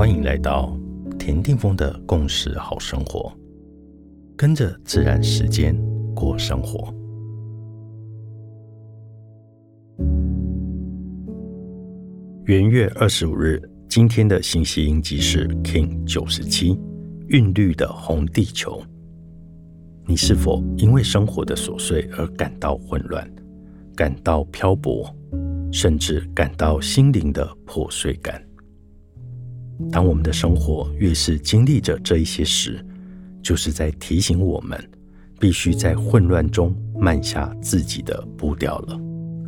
欢迎来到田定峰的共识好生活，跟着自然时间过生活。元月二十五日，今天的信息音集是 King 九十七，韵律的红地球。你是否因为生活的琐碎而感到混乱，感到漂泊，甚至感到心灵的破碎感？当我们的生活越是经历着这一些时，就是在提醒我们，必须在混乱中慢下自己的步调了，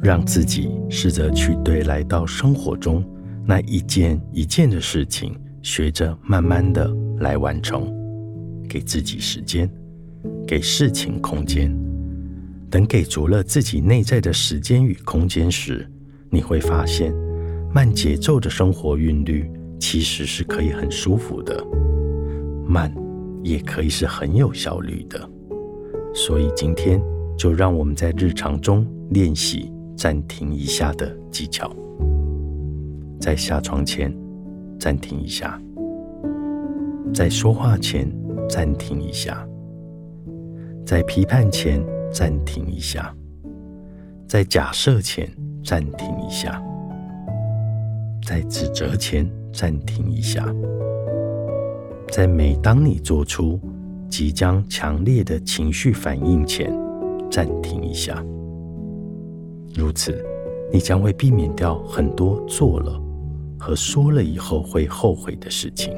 让自己试着去对来到生活中那一件一件的事情，学着慢慢的来完成，给自己时间，给事情空间。等给足了自己内在的时间与空间时，你会发现，慢节奏的生活韵律。其实是可以很舒服的，慢也可以是很有效率的。所以今天就让我们在日常中练习暂停一下的技巧。在下床前暂停一下，在说话前暂停一下，在批判前暂停一下，在假设前暂停一下，在指责前。暂停一下，在每当你做出即将强烈的情绪反应前，暂停一下。如此，你将会避免掉很多做了和说了以后会后悔的事情。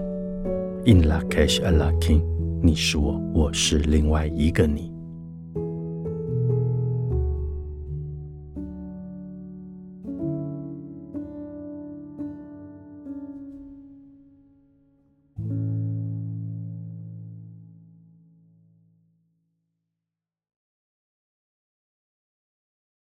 In la cash a la king，你是我我是另外一个你。